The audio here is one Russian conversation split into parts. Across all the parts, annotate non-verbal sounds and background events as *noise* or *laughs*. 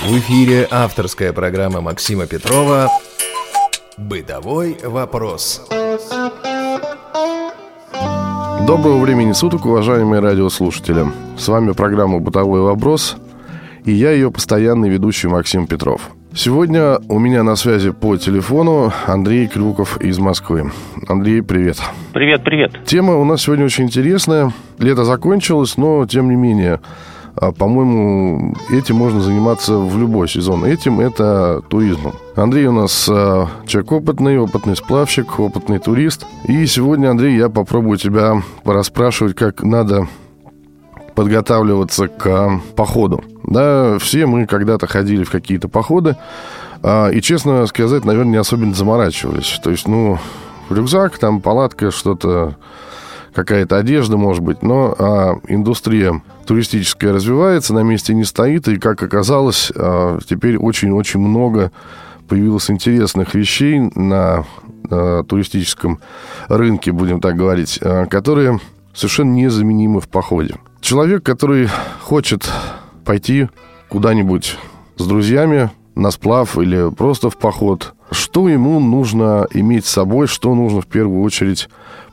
В эфире авторская программа Максима Петрова «Бытовой вопрос». Доброго времени суток, уважаемые радиослушатели. С вами программа «Бытовой вопрос» и я ее постоянный ведущий Максим Петров. Сегодня у меня на связи по телефону Андрей Крюков из Москвы. Андрей, привет. Привет, привет. Тема у нас сегодня очень интересная. Лето закончилось, но тем не менее, по-моему, этим можно заниматься в любой сезон. Этим это туризмом. Андрей у нас а, человек опытный, опытный сплавщик, опытный турист. И сегодня, Андрей, я попробую тебя порасспрашивать, как надо подготавливаться к походу. Да, все мы когда-то ходили в какие-то походы, а, и, честно сказать, наверное, не особенно заморачивались. То есть, ну, рюкзак, там палатка, что-то, какая-то одежда, может быть, но а, индустрия туристическая развивается, на месте не стоит, и, как оказалось, а, теперь очень-очень много появилось интересных вещей на а, туристическом рынке, будем так говорить, а, которые совершенно незаменимы в походе. Человек, который хочет пойти куда-нибудь с друзьями на сплав или просто в поход, что ему нужно иметь с собой, что нужно в первую очередь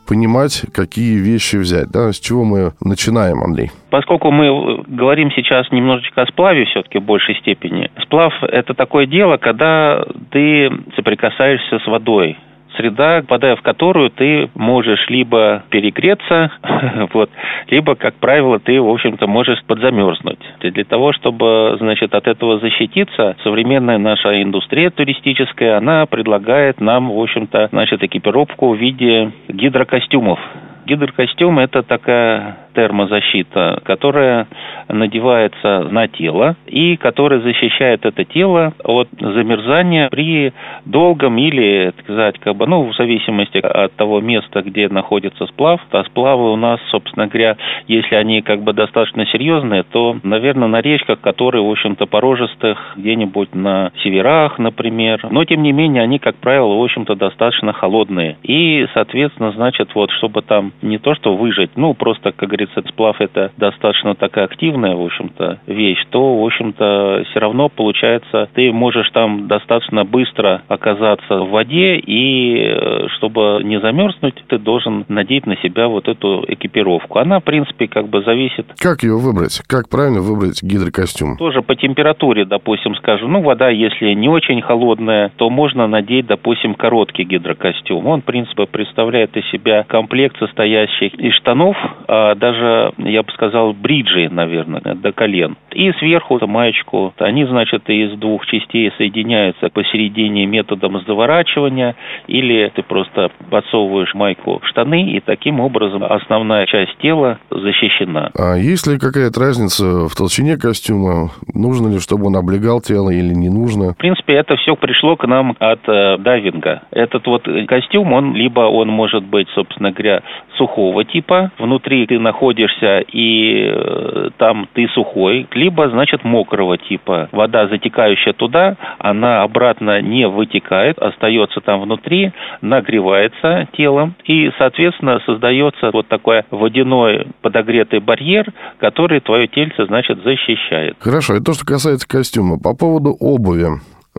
понимать, какие вещи взять. Да? С чего мы начинаем, Андрей? Поскольку мы говорим сейчас немножечко о сплаве все-таки в большей степени, сплав – это такое дело, когда ты соприкасаешься с водой среда, попадая в которую ты можешь либо перегреться, *laughs* вот, либо, как правило, ты, в общем-то, можешь подзамерзнуть. И для того, чтобы, значит, от этого защититься, современная наша индустрия туристическая, она предлагает нам, в общем-то, значит, экипировку в виде гидрокостюмов. Гидрокостюм – это такая термозащита, которая надевается на тело и которая защищает это тело от замерзания при долгом или, так сказать, как бы, ну, в зависимости от того места, где находится сплав. А сплавы у нас, собственно говоря, если они как бы достаточно серьезные, то, наверное, на речках, которые, в общем-то, порожистых, где-нибудь на северах, например. Но, тем не менее, они, как правило, в общем-то, достаточно холодные. И, соответственно, значит, вот, чтобы там не то, что выжить, ну, просто, как говорится, говорится, сплав это достаточно такая активная, в общем-то, вещь, то, в общем-то, все равно получается, ты можешь там достаточно быстро оказаться в воде, и э, чтобы не замерзнуть, ты должен надеть на себя вот эту экипировку. Она, в принципе, как бы зависит... Как ее выбрать? Как правильно выбрать гидрокостюм? Тоже по температуре, допустим, скажем, ну, вода, если не очень холодная, то можно надеть, допустим, короткий гидрокостюм. Он, в принципе, представляет из себя комплект, состоящий из штанов, а даже даже, я бы сказал, бриджи, наверное, до колен. И сверху маечку. Они, значит, из двух частей соединяются посередине методом заворачивания, или ты просто подсовываешь майку в штаны, и таким образом основная часть тела защищена. А есть ли какая-то разница в толщине костюма? Нужно ли, чтобы он облегал тело или не нужно? В принципе, это все пришло к нам от э, дайвинга. Этот вот костюм, он либо он может быть, собственно говоря, сухого типа, внутри ты находишься находишься и э, там ты сухой, либо, значит, мокрого типа. Вода, затекающая туда, она обратно не вытекает, остается там внутри, нагревается телом, и, соответственно, создается вот такой водяной подогретый барьер, который твое тельце, значит, защищает. Хорошо, это то, что касается костюма. По поводу обуви.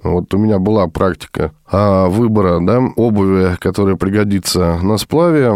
Вот у меня была практика а, выбора да, обуви, которая пригодится на сплаве.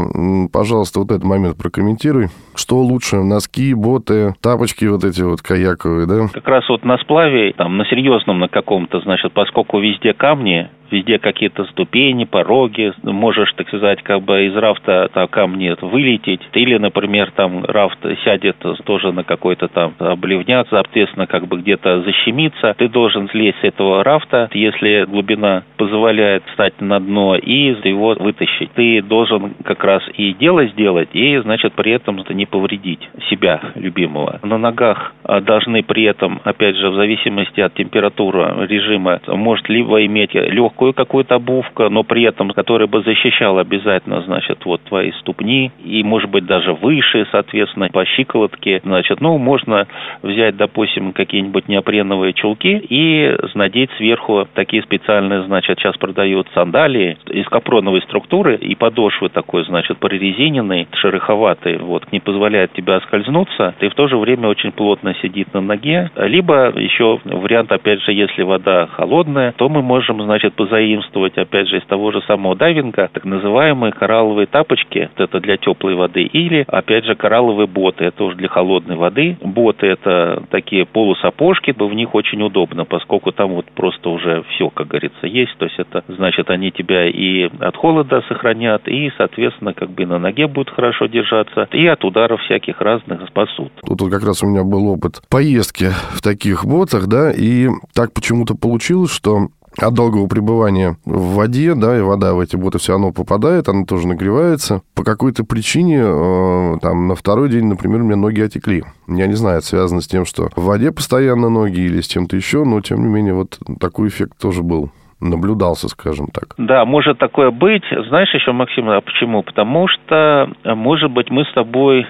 Пожалуйста, вот этот момент прокомментируй. Что лучше, носки, боты, тапочки вот эти вот каяковые, да? Как раз вот на сплаве, там, на серьезном на каком-то, значит, поскольку везде камни, везде какие-то ступени, пороги, можешь, так сказать, как бы из рафта там, камни вылететь, или, например, там рафт сядет тоже на какой-то там обливняк, соответственно, как бы где-то защемиться, ты должен слезть с этого рафта, если глубина позволяет встать на дно и его вытащить. Ты должен как раз и дело сделать, и, значит, при этом не повредить себя любимого. На ногах а, должны при этом, опять же, в зависимости от температуры режима, может либо иметь легкую какую-то обувку, но при этом, которая бы защищала обязательно, значит, вот твои ступни, и, может быть, даже выше, соответственно, по щиколотке, значит, ну, можно взять, допустим, какие-нибудь неопреновые чулки и надеть сверху такие специальные, значит, сейчас продают сандалии из капроновой структуры, и подошвы такой, значит, прорезиненной, шероховатой, вот, не позволяет тебе оскользнуться, и в то же время очень плотно сидит на ноге. Либо еще вариант, опять же, если вода холодная, то мы можем, значит, позаимствовать, опять же, из того же самого дайвинга, так называемые коралловые тапочки, это для теплой воды, или, опять же, коралловые боты, это уже для холодной воды. Боты это такие полусапожки, в них очень удобно, поскольку там вот просто уже все, как говорится, есть, то есть это значит, они тебя и от холода сохранят, и, соответственно, как бы на ноге будут хорошо держаться, и от ударов всяких разных спасут. Тут вот как раз у меня был опыт поездки в таких ботах, да, и так почему-то получилось, что от долгого пребывания в воде, да, и вода в эти боты все равно попадает, она тоже нагревается. По какой-то причине, э, там, на второй день, например, у меня ноги отекли. Я не знаю, это связано с тем, что в воде постоянно ноги или с чем-то еще, но, тем не менее, вот такой эффект тоже был наблюдался, скажем так. Да, может такое быть. Знаешь еще, Максим, а почему? Потому что, может быть, мы с тобой,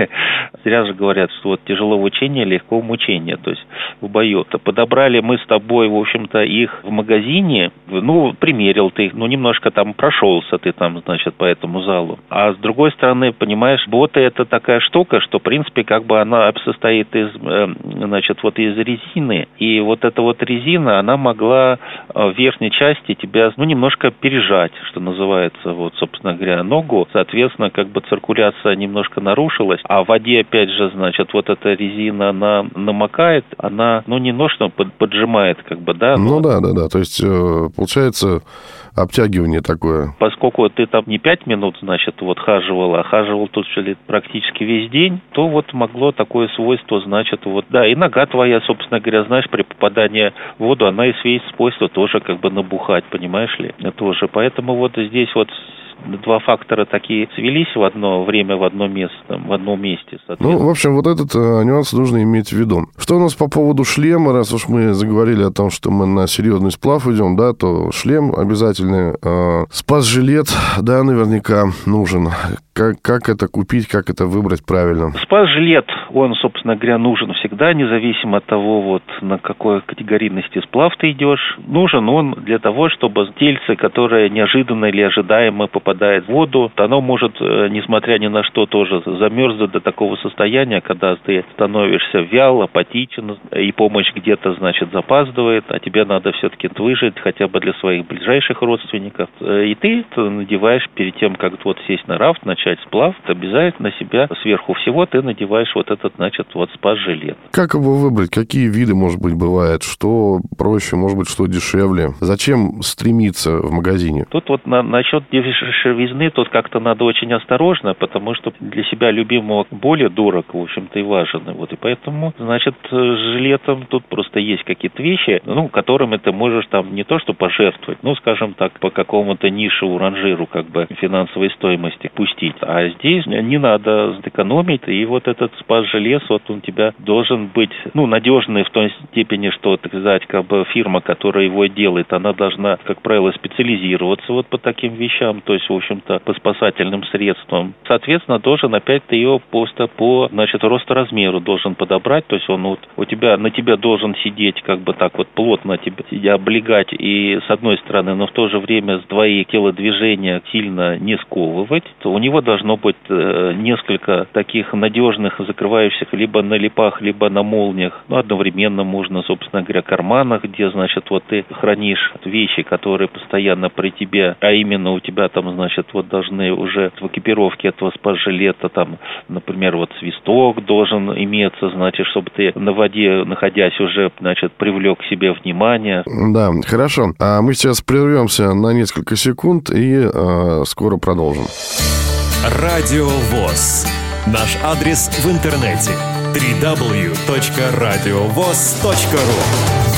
*laughs* зря же говорят, что вот тяжело в учении, легко в мучении, то есть в бою. -то подобрали мы с тобой, в общем-то, их в магазине, ну, примерил ты их, ну, немножко там прошелся ты там, значит, по этому залу. А с другой стороны, понимаешь, боты это такая штука, что, в принципе, как бы она состоит из, э, значит, вот из резины, и вот эта вот резина, она могла э, вверх верхней части тебя, ну, немножко пережать, что называется, вот, собственно говоря, ногу. Соответственно, как бы циркуляция немножко нарушилась, а в воде, опять же, значит, вот эта резина, она намокает, она, ну, немножко поджимает, как бы, да. Ну, да, да, да, то есть, э, получается, обтягивание такое. Поскольку ты там не пять минут, значит, вот хаживал, а хаживал тут практически весь день, то вот могло такое свойство, значит, вот, да, и нога твоя, собственно говоря, знаешь, при попадании в воду, она и свои свойства тоже как бы набухать, понимаешь ли, тоже. Поэтому вот здесь вот два фактора такие свелись в одно время, в одно место, в одном месте. Ну, в общем, вот этот э, нюанс нужно иметь в виду. Что у нас по поводу шлема, раз уж мы заговорили о том, что мы на серьезный сплав идем, да, то шлем обязательный, э, спас-жилет, да, наверняка нужен. Как, как это купить, как это выбрать правильно? Спас-жилет, он, собственно говоря, нужен всегда, независимо от того, вот на какой категорийности сплав ты идешь. Нужен он для того, чтобы тельце, которое неожиданно или ожидаемо попадает в воду, то оно может, э, несмотря ни на что, тоже замерзнуть до такого состояния, когда ты становишься вял, апатичен, и помощь где-то, значит, запаздывает, а тебе надо все-таки выжить хотя бы для своих ближайших родственников. Э, и ты надеваешь перед тем, как вот сесть на рафт, начать сплав, то обязательно себя сверху всего ты надеваешь вот этот, значит, вот спас-жилет. Как его выбрать? Какие виды, может быть, бывают? Что проще, может быть, что дешевле? Зачем стремиться в магазине? Тут вот на, насчет дешевизны тут как-то надо очень осторожно, потому что для себя любимого более дорог, в общем-то, и важен. Вот, и поэтому, значит, с жилетом тут просто есть какие-то вещи, ну, которыми ты можешь там не то что пожертвовать, ну, скажем так, по какому-то нишеву ранжиру как бы финансовой стоимости пустить. А здесь не надо экономить, и вот этот спас-желез, вот он тебя должен быть, ну, надежный в той степени, что, так сказать, как бы фирма, которая его делает, она должна, как правило, специализироваться вот по таким вещам, то есть, в общем-то, по спасательным средствам. Соответственно, должен опять ты ее просто по, значит, размеру должен подобрать, то есть он вот у тебя, на тебя должен сидеть как бы так вот плотно тебя, тебя облегать и с одной стороны, но в то же время с двоих телодвижения сильно не сковывать, то у него должно быть э, несколько таких надежных, закрывающих либо на липах, либо на молниях. Ну, одновременно можно, собственно говоря, карманах, где, значит, вот ты хранишь вещи, которые постоянно при тебе, а именно у тебя там, значит, вот должны уже в экипировке этого спас-жилета, там, например, вот свисток должен иметься, значит, чтобы ты на воде, находясь уже, значит, привлек к себе внимание. Да, хорошо. А мы сейчас прервемся на несколько секунд и э, скоро продолжим. Радио ВОЗ. Наш адрес в интернете www.radiovoz.ru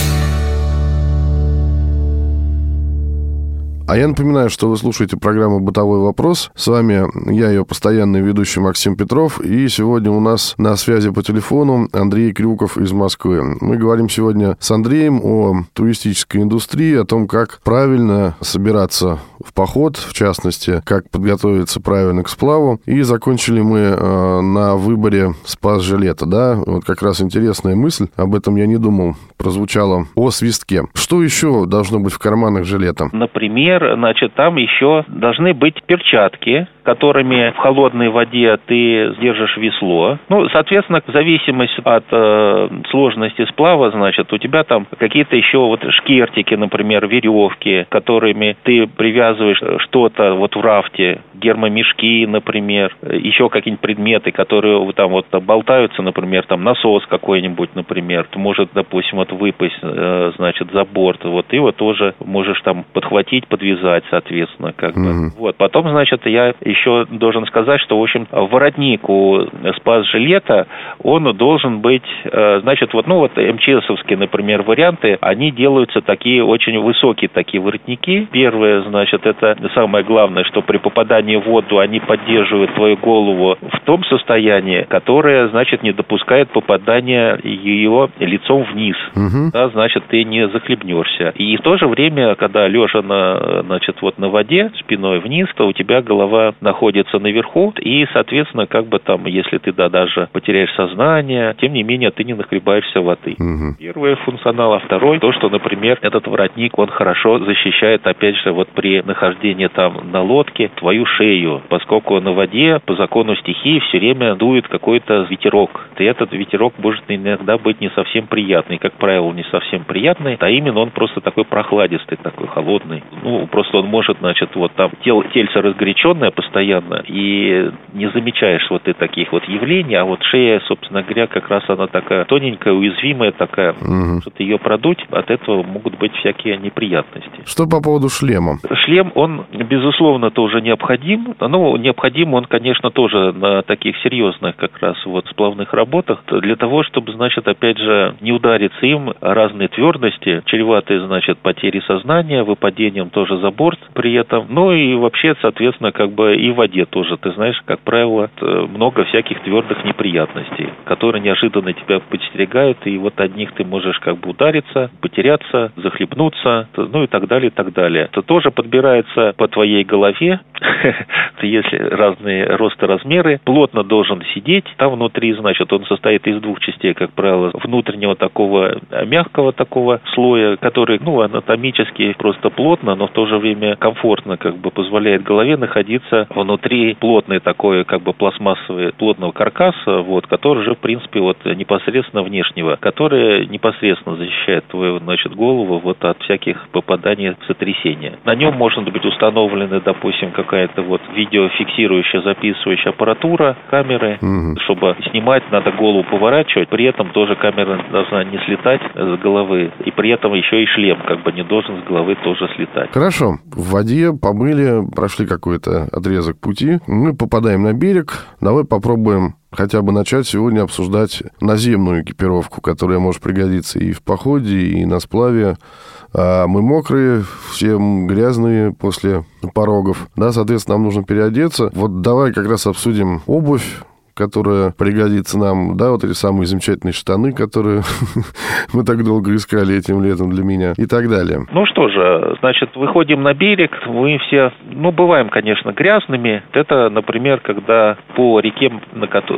А я напоминаю, что вы слушаете программу «Бытовой вопрос». С вами я, ее постоянный ведущий Максим Петров. И сегодня у нас на связи по телефону Андрей Крюков из Москвы. Мы говорим сегодня с Андреем о туристической индустрии, о том, как правильно собираться в поход, в частности, как подготовиться правильно к сплаву. И закончили мы э, на выборе спас-жилета, да? Вот как раз интересная мысль, об этом я не думал, прозвучала о свистке. Что еще должно быть в карманах жилета? Например, значит, там еще должны быть перчатки, которыми в холодной воде ты держишь весло. Ну, соответственно, в зависимости от э, сложности сплава, значит, у тебя там какие-то еще вот шкертики, например, веревки, которыми ты привязываешь что-то вот в рафте, гермомешки, например, еще какие-нибудь предметы, которые там вот болтаются, например, там насос какой-нибудь, например, может, допустим, вот выпасть, э, значит, за борт, вот, и вот тоже можешь там подхватить, подвязать, соответственно, как бы. Mm-hmm. Вот, потом, значит, я еще должен сказать, что, в общем, воротник у спас-жилета, он должен быть, э, значит, вот, ну, вот МЧСовские, например, варианты, они делаются такие очень высокие такие воротники. Первое, значит, это самое главное, что при попадании в воду они поддерживают твою голову в том состоянии, которое, значит, не допускает попадания ее лицом вниз. Угу. Да, значит, ты не захлебнешься. И в то же время, когда лежа на, значит, вот на воде, спиной вниз, то у тебя голова находится наверху, и, соответственно, как бы там, если ты да, даже потеряешь сознание, тем не менее, ты не нахлебаешься воды. Угу. Первый функционал, а второй, то, что, например, этот воротник, он хорошо защищает, опять же, вот при нахождении там на лодке твою шею, поскольку на воде по закону стихии все время дует какой-то ветерок. И этот ветерок может иногда быть не совсем приятный, как правило, не совсем приятный, а именно он просто такой прохладистый, такой холодный. Ну, просто он может, значит, вот там тело, тельце разгоряченное постоянно, и не замечаешь вот и таких вот явлений, а вот шея, собственно говоря, как раз она такая тоненькая, уязвимая такая, угу. что-то ее продуть, от этого могут быть всякие неприятности. Что по поводу шлема? Шлем, он, безусловно, тоже необходим. Ну, необходим он, конечно, тоже на таких серьезных как раз вот сплавных работах, для того, чтобы, значит, опять же, не удариться им разные твердости, чреватые, значит, потери сознания, выпадением тоже за борт при этом. Ну и вообще, соответственно, как бы и в воде тоже, ты знаешь, как правило, много всяких твердых неприятностей, которые неожиданно тебя подстерегают, и вот от них ты можешь как бы удариться, потеряться, захлебнуться, ну и так далее, и так далее. Это тоже подбирается по твоей голове, *laughs* если разные росты размеры, плотно должен сидеть, там внутри, значит, он состоит из двух частей, как правило, внутреннего такого мягкого такого слоя, который, ну, анатомически просто плотно, но в то же время комфортно как бы позволяет голове находиться внутри плотной такой как бы пластмассовой плотного каркаса, вот, который уже, в принципе, вот непосредственно внешнего, который непосредственно защищает твою, значит, голову вот от всяких попаданий сотрясения. На нем может быть установлены, допустим, какая-то вот видеофиксирующая, записывающая аппаратура, камеры, угу. чтобы снимать, надо голову поворачивать, при этом тоже камера должна не слетать с головы, и при этом еще и шлем как бы не должен с головы тоже слетать. Хорошо, в воде помыли, прошли какой-то отрезок пути, мы попадаем на берег, давай попробуем хотя бы начать сегодня обсуждать наземную экипировку, которая может пригодиться и в походе, и на сплаве. А мы мокрые, все грязные после порогов. Да, соответственно, нам нужно переодеться. Вот давай как раз обсудим обувь, которая пригодится нам, да, вот эти самые замечательные штаны, которые *laughs* мы так долго искали этим летом для меня и так далее. Ну что же, значит, выходим на берег, мы все, ну, бываем, конечно, грязными. Это, например, когда по реке,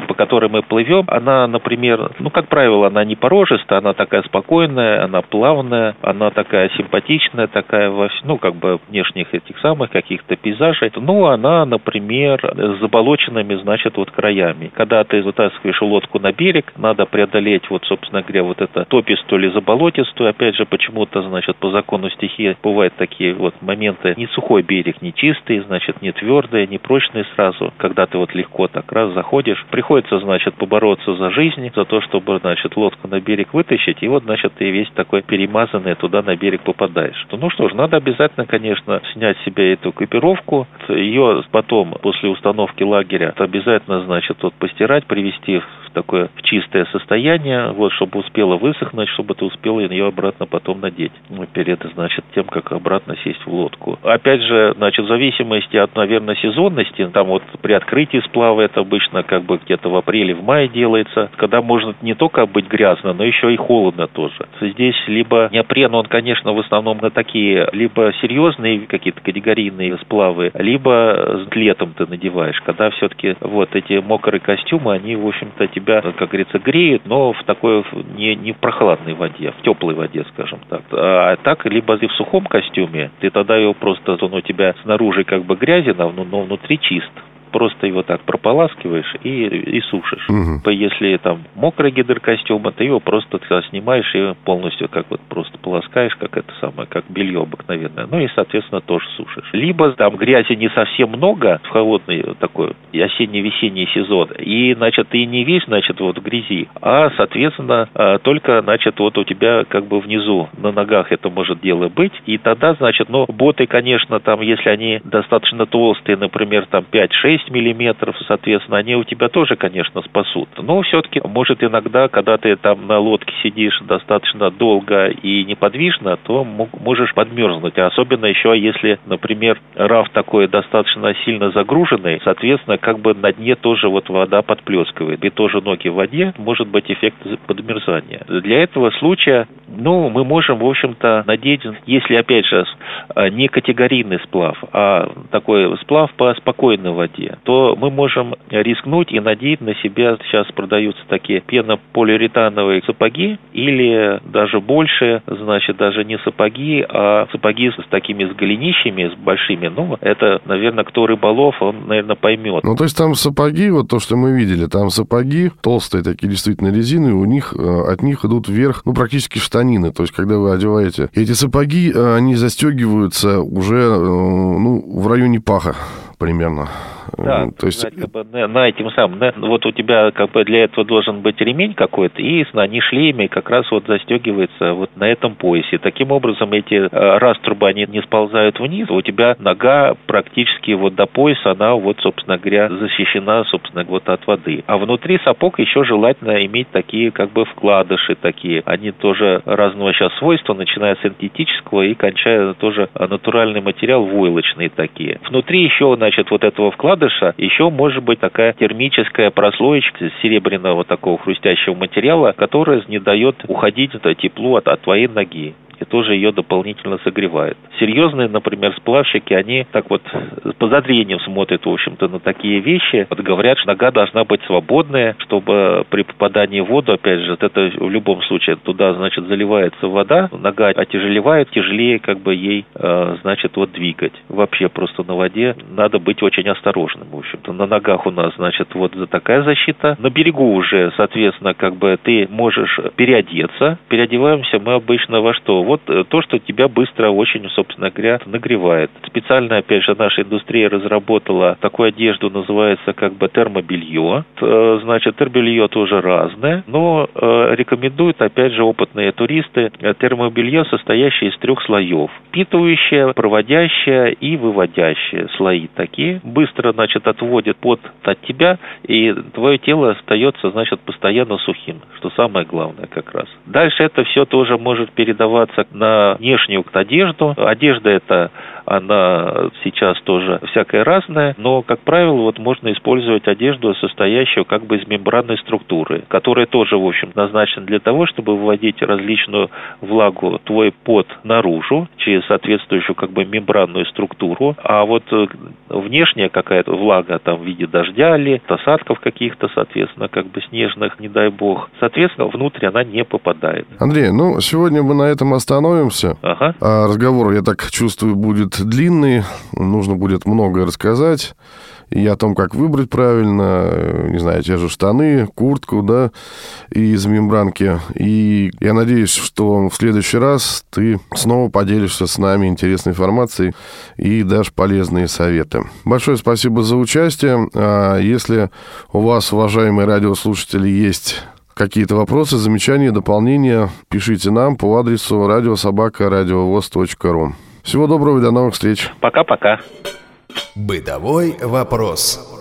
по которой мы плывем, она, например, ну, как правило, она не порожистая, она такая спокойная, она плавная, она такая симпатичная, такая, ну, как бы внешних этих самых каких-то пейзажей. Ну, она, например, с заболоченными, значит, вот краями лодками. Когда ты вытаскиваешь лодку на берег, надо преодолеть, вот, собственно говоря, вот это топистую или заболотистую. Опять же, почему-то, значит, по закону стихии бывают такие вот моменты. Не сухой берег, не чистый, значит, не твердый, не прочный сразу. Когда ты вот легко так раз заходишь, приходится, значит, побороться за жизнь, за то, чтобы, значит, лодку на берег вытащить. И вот, значит, ты весь такой перемазанный туда на берег попадаешь. Ну что ж, надо обязательно, конечно, снять себе эту экипировку. Ее потом, после установки лагеря, обязательно, значит, вот постирать, привести в такое в чистое состояние, вот, чтобы успела высохнуть, чтобы ты успел ее обратно потом надеть. Ну, перед, значит, тем, как обратно сесть в лодку. Опять же, значит, в зависимости от, наверное, сезонности, там вот при открытии сплава это обычно как бы где-то в апреле, в мае делается, когда может не только быть грязно, но еще и холодно тоже. Здесь либо неопрен, он, конечно, в основном на такие либо серьезные какие-то категорийные сплавы, либо летом ты надеваешь, когда все-таки вот эти мокрые костюмы, они, в общем-то, тебя, как говорится, греют, но в такой не, не в прохладной воде, в теплой воде, скажем так. А так, либо ты в сухом костюме, ты тогда его просто, он у тебя снаружи как бы грязен, но внутри чист просто его так прополаскиваешь и, и сушишь. Угу. Если там мокрый гидрокостюм, ты его просто снимаешь и полностью как вот просто полоскаешь, как это самое, как белье обыкновенное. Ну и, соответственно, тоже сушишь. Либо там грязи не совсем много в холодный такой осенне-весенний сезон, и, значит, ты не весь, значит, вот в грязи, а, соответственно, а, только, значит, вот у тебя как бы внизу на ногах это может дело быть, и тогда, значит, ну, боты, конечно, там, если они достаточно толстые, например, там 5-6 6 миллиметров, соответственно, они у тебя тоже, конечно, спасут. Но все-таки, может, иногда, когда ты там на лодке сидишь достаточно долго и неподвижно, то можешь подмерзнуть. А особенно еще, если, например, раф такой достаточно сильно загруженный, соответственно, как бы на дне тоже вот вода подплескивает. И тоже ноги в воде, может быть эффект подмерзания. Для этого случая, ну, мы можем, в общем-то, надеть, если, опять же, не категорийный сплав, а такой сплав по спокойной воде то мы можем рискнуть и надеть на себя, сейчас продаются такие пенополиуретановые сапоги или даже больше, значит, даже не сапоги, а сапоги с такими с голенищами, с большими. Ну, это, наверное, кто рыболов, он, наверное, поймет. Ну, то есть там сапоги, вот то, что мы видели, там сапоги толстые такие действительно резины, у них, э, от них идут вверх, ну, практически штанины. То есть, когда вы одеваете эти сапоги, э, они застегиваются уже, э, ну, в районе паха примерно. Да, то есть... как бы, на, на этим самым, на, вот у тебя как бы для этого должен быть ремень какой-то, и на шлеме как раз вот застегивается вот на этом поясе. Таким образом, эти э, раструбы, они не сползают вниз, у тебя нога практически вот до пояса, она вот, собственно говоря, защищена, собственно, вот от воды. А внутри сапог еще желательно иметь такие как бы вкладыши такие. Они тоже разного сейчас свойства, начиная с синтетического и кончая тоже натуральный материал, войлочные такие. Внутри еще, значит, вот этого вкладыша еще может быть такая термическая прослоечка серебряного такого хрустящего материала, которая не дает уходить это теплу от, от твоей ноги и тоже ее дополнительно согревает. Серьезные, например, сплавщики, они так вот с подозрением смотрят, в общем-то, на такие вещи. Вот говорят, что нога должна быть свободная, чтобы при попадании в воду, опять же, это в любом случае туда, значит, заливается вода, нога отяжелевает, тяжелее как бы ей, э, значит, вот двигать. Вообще просто на воде надо быть очень осторожным, в общем-то. На ногах у нас, значит, вот такая защита. На берегу уже, соответственно, как бы ты можешь переодеться. Переодеваемся мы обычно во что? Вот э, то, что тебя быстро очень, собственно говоря, нагревает. Специально, опять же, наша индустрия разработала такую одежду, называется как бы термобелье. Э, значит, термобелье тоже разное, но э, рекомендуют, опять же, опытные туристы, термобелье, состоящее из трех слоев. Впитывающее, проводящее и выводящее слои такие. Быстро, значит, отводит пот от тебя, и твое тело остается, значит, постоянно сухим, что самое главное как раз. Дальше это все тоже может передаваться на внешнюю одежду. Одежда это она сейчас тоже всякая разная, но, как правило, вот можно использовать одежду, состоящую как бы из мембранной структуры, которая тоже, в общем, назначена для того, чтобы выводить различную влагу, твой пот наружу через соответствующую как бы мембранную структуру, а вот э, внешняя какая-то влага там в виде дождя или осадков каких-то, соответственно, как бы снежных, не дай бог, соответственно, внутрь она не попадает. Андрей, ну, сегодня мы на этом остановимся. Ага. А разговор, я так чувствую, будет длинный, нужно будет многое рассказать и о том, как выбрать правильно, не знаю, те же штаны, куртку, да, из мембранки. И я надеюсь, что в следующий раз ты снова поделишься с нами интересной информацией и дашь полезные советы. Большое спасибо за участие. А если у вас, уважаемые радиослушатели, есть какие-то вопросы, замечания, дополнения, пишите нам по адресу радиособака.радиовоз.ру. Всего доброго и до новых встреч. Пока-пока. Бытовой вопрос.